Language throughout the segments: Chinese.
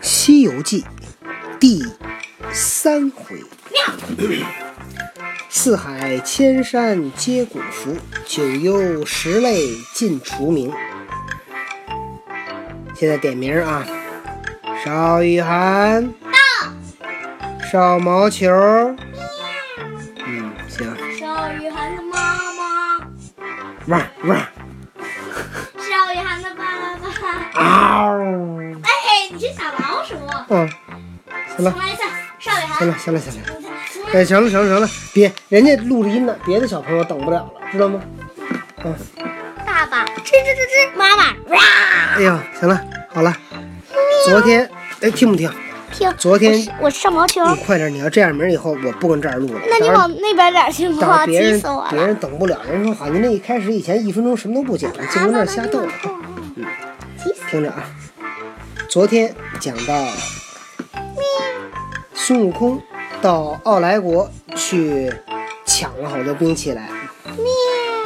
西游记》第三回：四海千山皆古浮，九幽十类尽除名。现在点名啊，邵雨涵到，邵毛球，行了。行了，行了，行了。了。哎，行了，行了，行了，别，人家录着音呢，别的小朋友等不了了，知道吗？嗯，爸爸，吱吱吱吱，妈妈，哇，哎呀，行了，好了。昨天，哎，听不听？听。昨天我上毛球。你快点，你要这样明儿以后我不跟这儿录了。那你往那边点儿去到时吧，候别人急死我别人了。等不了，人说好，您这一开始以前一分钟什么都不讲，就跟那儿瞎逗嗯。听着啊，昨天讲到孙悟空到奥莱国去抢了好多兵器来，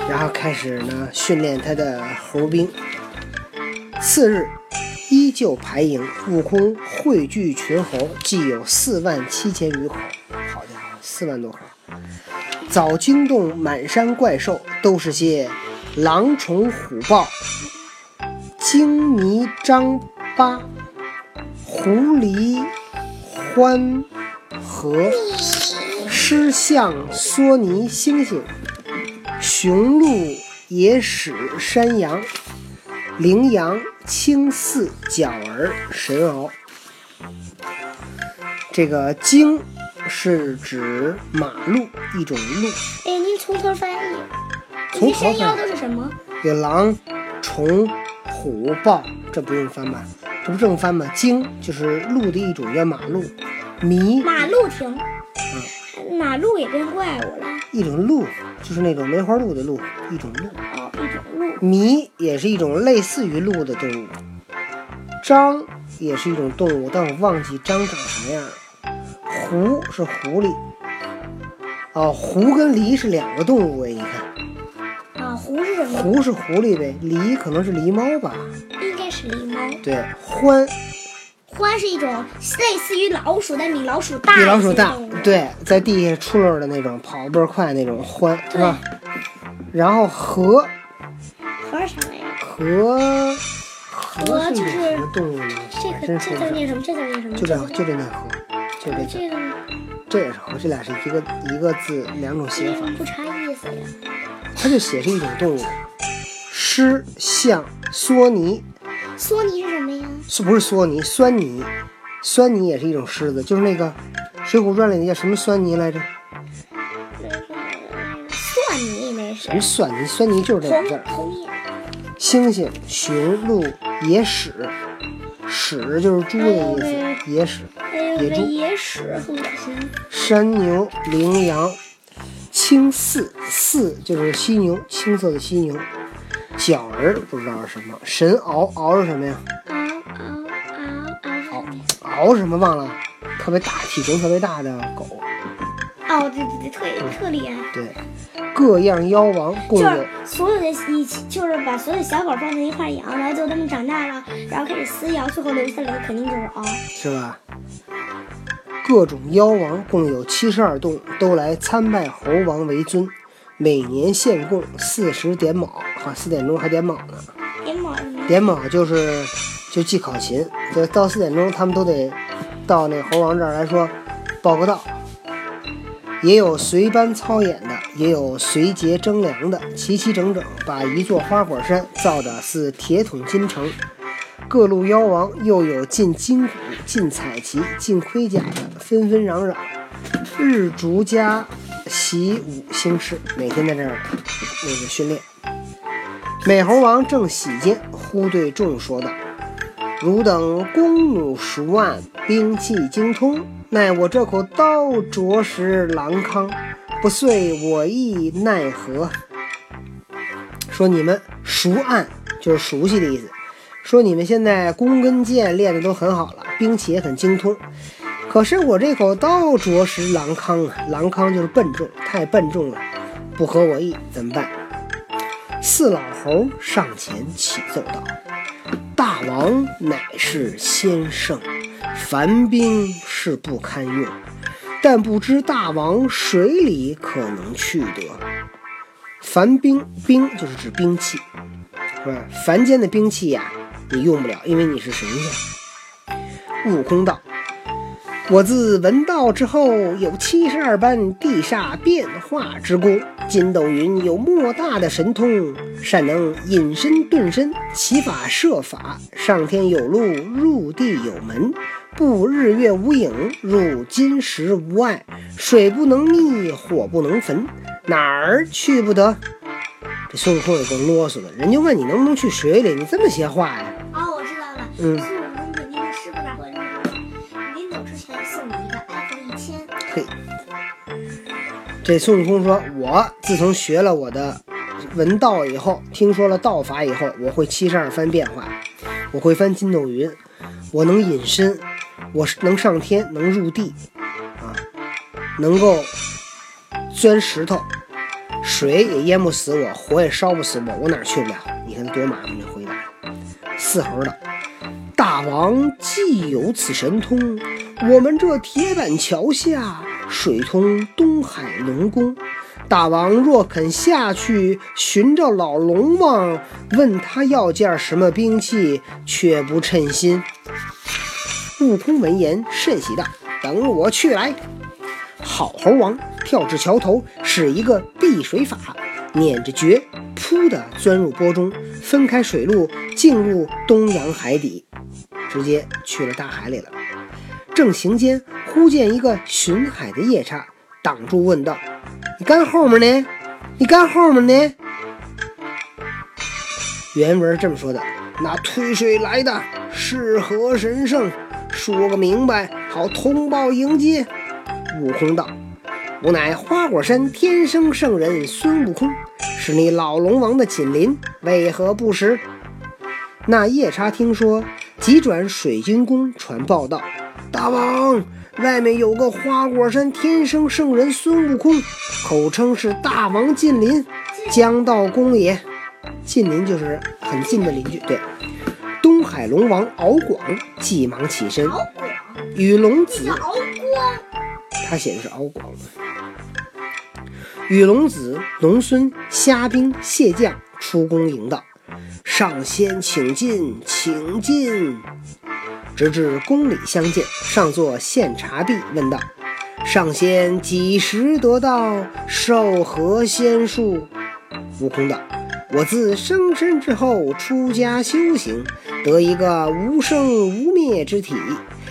然后开始呢训练他的猴兵。次日，依旧排营，悟空汇聚群猴，计有四万七千余口。好家伙，四万多口！早惊动满山怪兽，都是些狼虫虎豹、鲸迷张八、狐狸獾和狮象梭尼猩猩、雄鹿野史山羊、羚羊青似角儿神獒。这个鲸是指马鹿，一种鹿，哎，您从头翻译。从头这些山妖翻译都是什么？有狼、虫、虎、豹，这不用翻吧？这不正翻吗？鲸就是鹿的一种，叫马鹿。迷马路停。马路也变怪物了。一种鹿，就是那种梅花鹿的鹿，一种鹿。哦，一种鹿。迷也是一种类似于鹿的动物。獐也是一种动物，但我忘记獐长什么样了。狐是狐狸。哦，狐跟狸是两个动物哎，你看，啊，狐是什么？狐是狐狸呗，狸可能是狸猫吧？狸猫。对，獾獾是一种类似于老鼠，但比老鼠大。比老鼠大，。对，在地下出溜的那种，跑得倍儿快那种獾，是吧？然后河河是啥玩意儿？河河就是什么动物呢？这个这还真说不上字念什么？这字念什么？就这个就这念河，就这字，这个呢？这也是河，这俩是一个一个字两种写法，不差意思呀。它就写是一种动物。狮象梭尼，索尼是什么呀？是不是梭尼？酸泥，酸泥也是一种狮子，就是那个《水浒传》里那叫什么酸泥来着？那个蒜泥那是什么酸泥？酸泥就是这两红字儿。猩猩、雄鹿、野史，史就是猪的意思，野史。野猪野史，很恶心。山牛、羚羊、青鸷，鸷就是犀牛，青色的犀牛。角儿不知道是什么，神獒，獒是什么呀？嗷嗷嗷嗷！獒是什么忘了？特别大，体型特别大的狗。哦，对对对，特特厉害。对，各样妖王共有所有的一起，就是把所有的小狗放在一块儿养，然后最后它们长大了，然后开始撕咬，最后留下来的肯定就是獒。是吧？各种妖王共有七十二洞，都来参拜猴王为尊，每年献供四十点卯，哈，四点钟还点卯呢。点卯？点卯就是就记考勤，就到四点钟他们都得到那猴王这儿来说报个到。也有随班操演的，也有随节征粮的，齐齐整整把一座花果山造的似铁桶金城。各路妖王又有进金鼓、进彩旗、进盔甲的，纷纷攘攘，日逐家习武兴事，每天在这儿那个训练。美猴王正喜间，忽对众说道：“汝等弓弩熟按，兵器精通，奈我这口刀着实狼康，不遂我意奈何？”说你们熟按就是熟悉的意思。说你们现在弓跟箭练的都很好了，兵器也很精通，可是我这口刀着实狼康啊！狼康就是笨重，太笨重了，不合我意，怎么办？四老猴上前启奏道：“大王乃是先圣，凡兵是不堪用，但不知大王水里可能去得。凡兵兵就是指兵器，是吧？凡间的兵器呀，你用不了，因为你是神仙。悟空道。我自闻道之后，有七十二般地煞变化之功。筋斗云有莫大的神通，善能隐身遁身，其法设法，上天有路，入地有门。布日月无影，入金石无碍。水不能溺，火不能焚，哪儿去不得？这孙悟空也够啰嗦的，人就问你能不能去水里，你这么些话呀？哦，我知道了。嗯这孙悟空说：“我自从学了我的文道以后，听说了道法以后，我会七十二番变化，我会翻筋斗云，我能隐身，我能上天，能入地，啊，能够钻石头，水也淹不死我，火也烧不死我，我哪去不了？你看多麻烦这回答。四猴的，大王既有此神通，我们这铁板桥下水通东海龙宫。大王若肯下去寻找老龙王，问他要件什么兵器，却不称心。悟空闻言甚喜道：“等我去来。”好猴王跳至桥头，使一个避水法，捻着诀，噗的钻入波中，分开水路，进入东洋海底，直接去了大海里了。正行间，忽见一个巡海的夜叉挡住，问道：“你干后面呢？你干后面呢？”原文这么说的：“那推水来的是何神圣？说个明白，好通报迎接。”悟空道：“吾乃花果山天生圣人孙悟空，是你老龙王的紧邻，为何不识？”那夜叉听说，急转水晶宫传报道：“大王，外面有个花果山天生圣人孙悟空，口称是大王近邻，将道公也。近邻就是很近的邻居。对，东海龙王敖广急忙起身，与龙子敖光。他写的是敖广。与龙子、龙孙、虾兵、蟹将出宫迎道：“上仙请进，请进。”直至宫里相见，上座献茶毕，问道：“上仙几时得道？受何仙术？”悟空道：“我自生身之后出家修行，得一个无生无灭之体，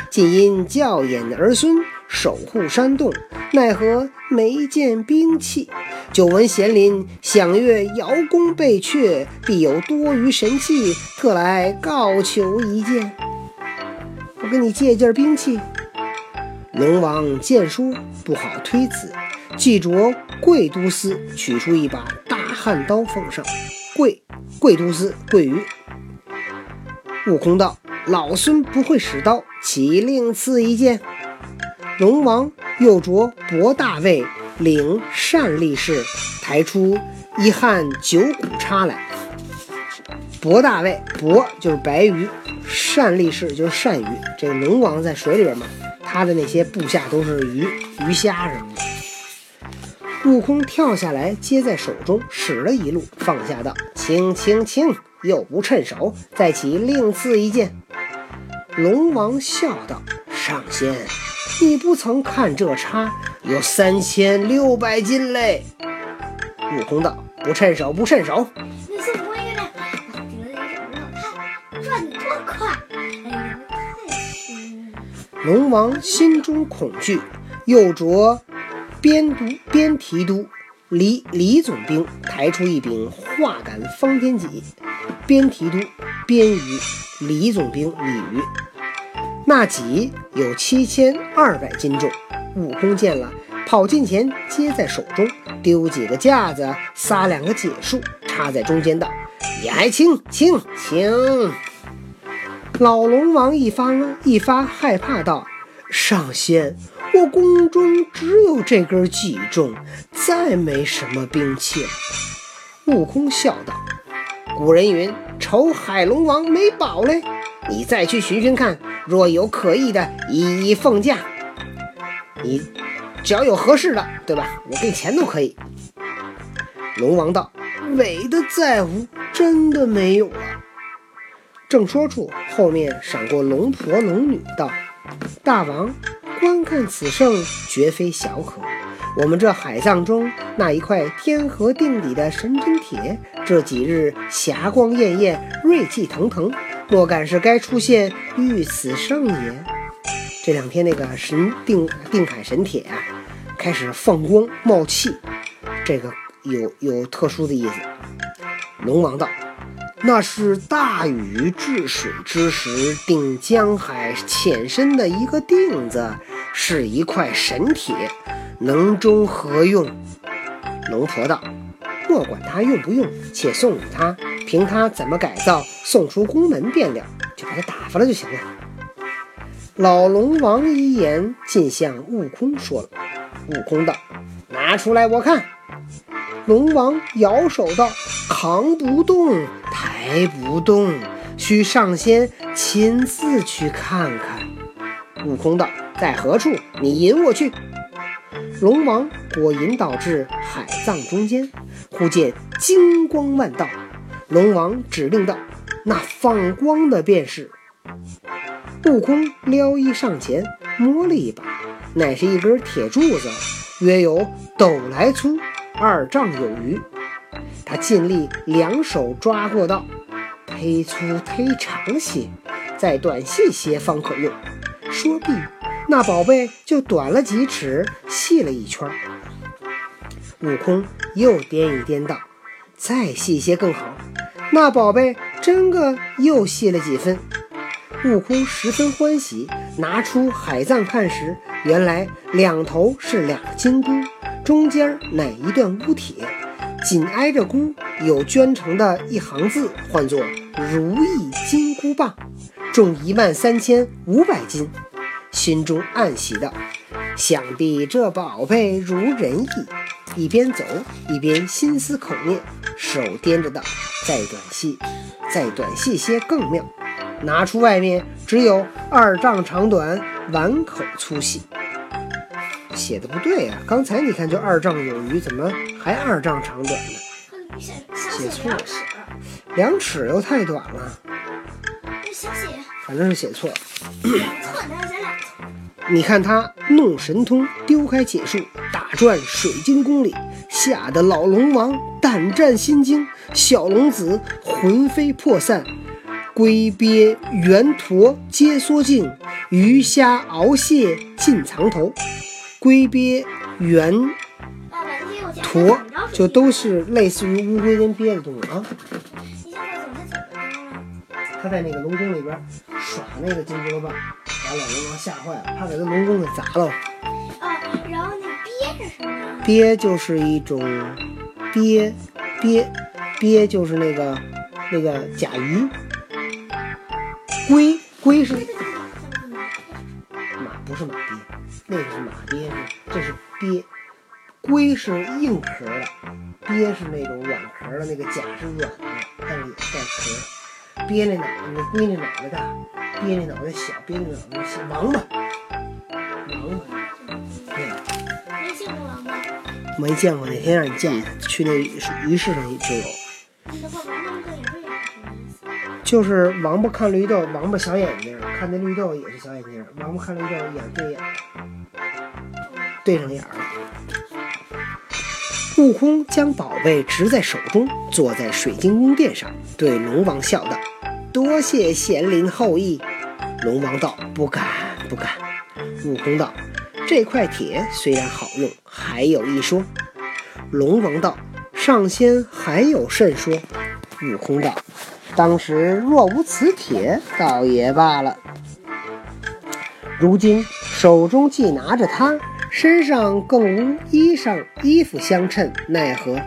竟因教演儿孙。”守护山洞，奈何没见兵器？久闻贤林响乐瑶宫被阙，必有多余神器，特来告求一件。我跟你借件兵器。龙王见书不好推辞，即着贵都司取出一把大汉刀奉上。贵贵都司贵于悟空道：“老孙不会使刀，岂另赐一件？”龙王又着博大卫领善力士抬出一汉九股叉来。博大卫博就是白鱼，单力士就是鳝鱼。这个龙王在水里边嘛，他的那些部下都是鱼、鱼虾什么的。悟空跳下来接在手中，使了一路，放下道：“轻轻轻，又不趁手，再起另赐一件。”龙王笑道：“上仙。”你不曾看这叉有三千六百斤嘞！悟空道：“不趁手，不趁手。”龙王心中恐惧，又着边都边提督李李总兵抬出一柄画杆方天戟，边提督边鱼，李总兵鲤鱼。那戟有七千二百斤重，悟空见了，跑近前接在手中，丢几个架子，撒两个解数，插在中间道：“也还轻轻轻。”老龙王一发一发害怕道：“上仙，我宫中只有这根戟重，再没什么兵器。”悟空笑道：“古人云：‘瞅海龙王没宝嘞，你再去寻寻看，若有可疑的，一一奉驾。你只要有合适的，对吧？我给你钱都可以。”龙王道：“伪的在乎，真的没有啊。”正说处，后面闪过龙婆龙女道：“大王，观看此圣，绝非小可。我们这海藏中那一块天河定底的神针铁，这几日霞光艳艳，锐气腾腾，莫敢是该出现遇此圣也？这两天那个神定定海神铁啊，开始放光冒气，这个有有特殊的意思。”龙王道。那是大禹治水之时定江海浅深的一个定子，是一块神铁，能中何用？龙婆道：“莫管他用不用，且送与他，凭他怎么改造，送出宫门便了，就把他打发了就行了。”老龙王一言尽向悟空说了。悟空道：“拿出来我看。”龙王摇手道：“扛不动。”抬不动，需上仙亲自去看看。悟空道：“在何处？你引我去。”龙王果引导至海藏中间，忽见金光万道。龙王指令道：“那放光的便是。”悟空撩衣上前摸了一把，乃是一根铁柱子，约有斗来粗，二丈有余。他尽力两手抓过道。忒粗忒长些，再短细些方可用。说毕，那宝贝就短了几尺，细了一圈。悟空又掂一掂道：“再细些更好。”那宝贝真个又细了几分。悟空十分欢喜，拿出海藏看时，原来两头是两个金箍，中间乃一段乌铁。紧挨着箍有镌成的一行字，唤作“如意金箍棒”，重一万三千五百斤。心中暗喜道：“想必这宝贝如人意。”一边走一边心思口念，手掂着道：“再短细，再短细些更妙。”拿出外面只有二丈长短，碗口粗细。写的不对呀！刚才你看就二丈有余，怎么还二丈长短呢？写错了，两尺又太短了。反正是写错了。你看他弄神通，丢开解数，打转水晶宫里，吓得老龙王胆战心惊，小龙子魂飞魄散，龟鳖圆驼皆缩颈，鱼虾鳌蟹尽藏头。龟鳖、圆驼就都是类似于乌龟跟鳖的动物啊。他在那个龙宫里边耍那个金箍棒，把老龙王吓坏了，怕给他龙宫给砸了。啊，然后那鳖是？鳖就是一种鳖，鳖，鳖就是那个那个甲鱼。龟，龟是马，不是马。那个是马鳖，这是鳖，龟是硬壳的，鳖是那种软壳的，那个甲是软的，但是也带壳。鳖那脑袋，那龟那脑袋大，鳖那脑袋小，鳖那脑袋小。王八，王八，对。没见过王八。没见过，哪天让你见一次，去那鱼市上就有。就是王八看绿豆，王八小眼睛，看那绿豆也是小眼睛。王八看绿豆眼对眼，对上眼了。悟空将宝贝执在手中，坐在水晶宫殿上，对龙王笑道：“多谢贤灵厚意。”龙王道：“不敢，不敢。”悟空道：“这块铁虽然好用，还有一说。”龙王道：“上仙还有甚说？”悟空道。当时若无此铁，倒也罢了。如今手中既拿着它，身上更无衣裳衣服相衬，奈何？啊，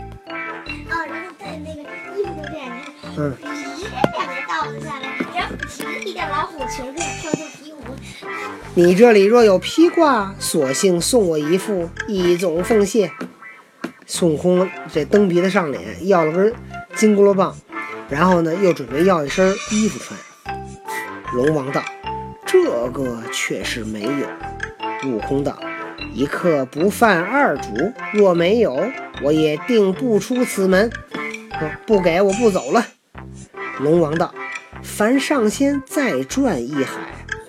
然后在那个衣服这样，嗯，两个倒了下来，然后一点老虎裙子跳跳皮舞。你这里若有披挂，索性送我一副，一总奉谢。孙悟空这蹬鼻子上脸，要了根金箍棒。然后呢，又准备要一身衣服穿。龙王道：“这个却是没有。”悟空道：“一刻不犯二主，若没有，我也定不出此门。不不给我不走了。”龙王道：“凡上仙再转一海，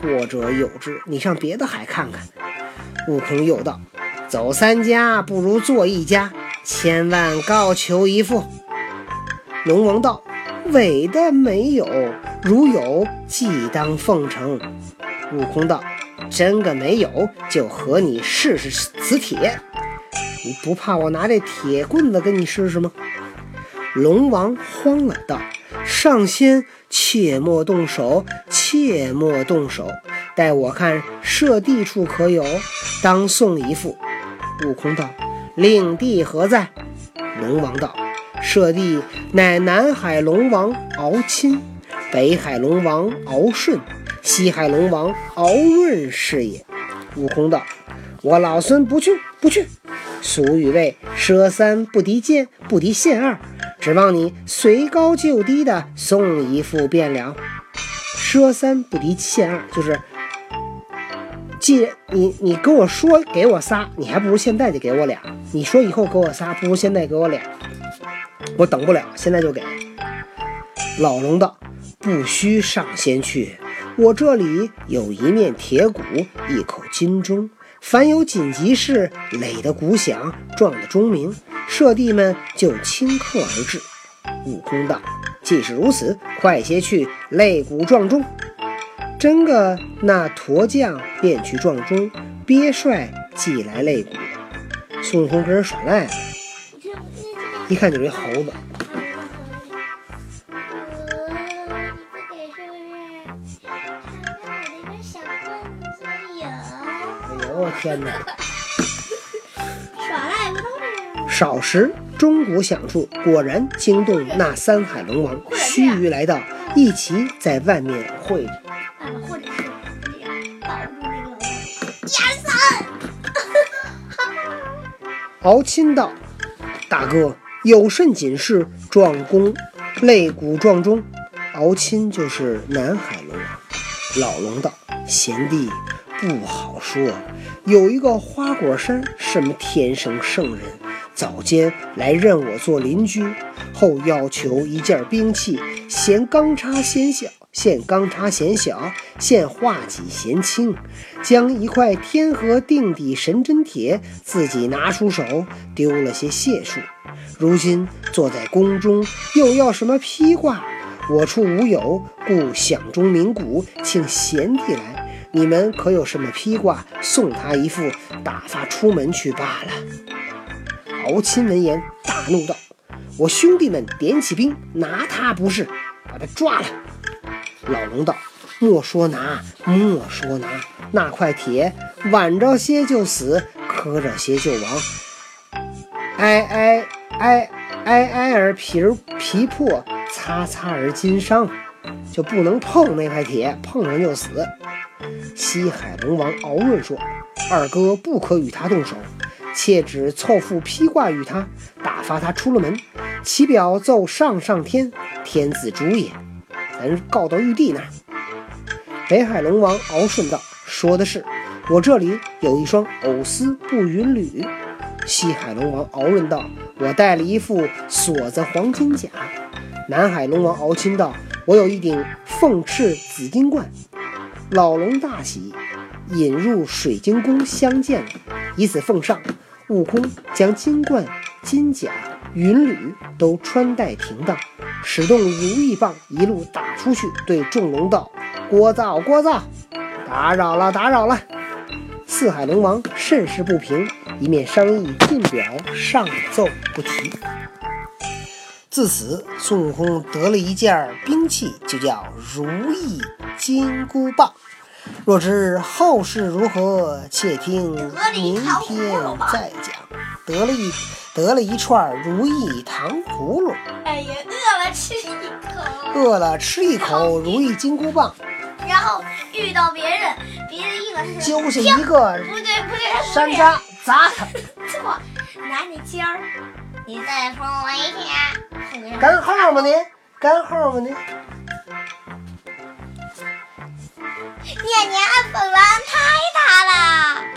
或者有之，你上别的海看看。”悟空又道：“走三家不如做一家，千万告求一副。”龙王道：“伪的没有，如有，即当奉承。”悟空道：“真个没有，就和你试试磁铁。你不怕我拿这铁棍子跟你试试吗？”龙王慌了，道：“上仙，切莫动手，切莫动手，待我看射地处可有，当送一副。”悟空道：“令弟何在？”龙王道。舍弟乃南海龙王敖钦，北海龙王敖顺，西海龙王敖润是也。悟空道：“我老孙不去，不去。俗语谓：舍三不敌剑，不敌线二。指望你随高就低的送一副便了。舍三不敌线二，就是既然你你跟我说给我仨，你还不如现在就给我俩。你说以后给我仨，不如现在给我俩。”我等不了，现在就给。老龙道：“不须上仙去，我这里有一面铁鼓，一口金钟。凡有紧急事，擂的鼓响，撞的钟鸣，舍弟们就顷刻而至。”悟空道：“既是如此，快些去擂鼓撞钟。”真个那驼将便去撞钟，鳖帅即来擂鼓。孙悟空跟人耍赖了。一看就是一猴子。我天哪！耍赖不都这少时，钟鼓响处，果然惊动那三海龙王。须臾来到，一齐在外面会着。爸爸，或者是这样保住那个一二三。敖钦道：“大哥。”有甚紧事？撞弓擂鼓撞钟，敖钦就是南海龙王。老龙道：“贤弟不好说，有一个花果山什么天生圣人，早间来认我做邻居，后要求一件兵器，嫌钢叉嫌小，现钢叉嫌小，现画戟嫌轻，将一块天河定底神针铁自己拿出手，丢了些解数。”如今坐在宫中，又要什么披挂？我处无有，故响钟鸣鼓，请贤弟来。你们可有什么披挂？送他一副，打发出门去罢了。敖钦闻言大怒道：“我兄弟们点起兵，拿他不是，把他抓了。”老龙道：“莫说拿，莫说拿，那块铁挽着些就死，磕着些就亡。哎哎。”挨挨挨而皮儿皮破，擦擦而筋伤，就不能碰那块铁，碰上就死。西海龙王敖润说：“二哥不可与他动手，切只凑副披挂与他，打发他出了门。其表奏上上天，天子主也。咱告到玉帝那儿。”北海龙王敖顺道：“说的是，我这里有一双藕丝布云履。”西海龙王敖润道：“我带了一副锁子黄金甲。”南海龙王敖钦道：“我有一顶凤翅紫金冠。”老龙大喜，引入水晶宫相见，以此奉上。悟空将金冠、金甲、云履都穿戴停当，使动如意棒一路打出去，对众龙道：“聒噪，聒噪！打扰了，打扰了！”四海龙王甚是不平。一面商议进表，上奏不提。自此，孙悟空得了一件兵器，就叫如意金箍棒。若知后事如何，且听明天再讲。得了一得了一串如意糖葫芦。哎呀，饿了吃一口。饿了吃一口如意金箍棒。然后遇到别人，别人一个揪下一个，不对不对，山楂。砸他！错，拿你尖儿，你再封我一天。干号吗你？干号吗念念按本王太大了。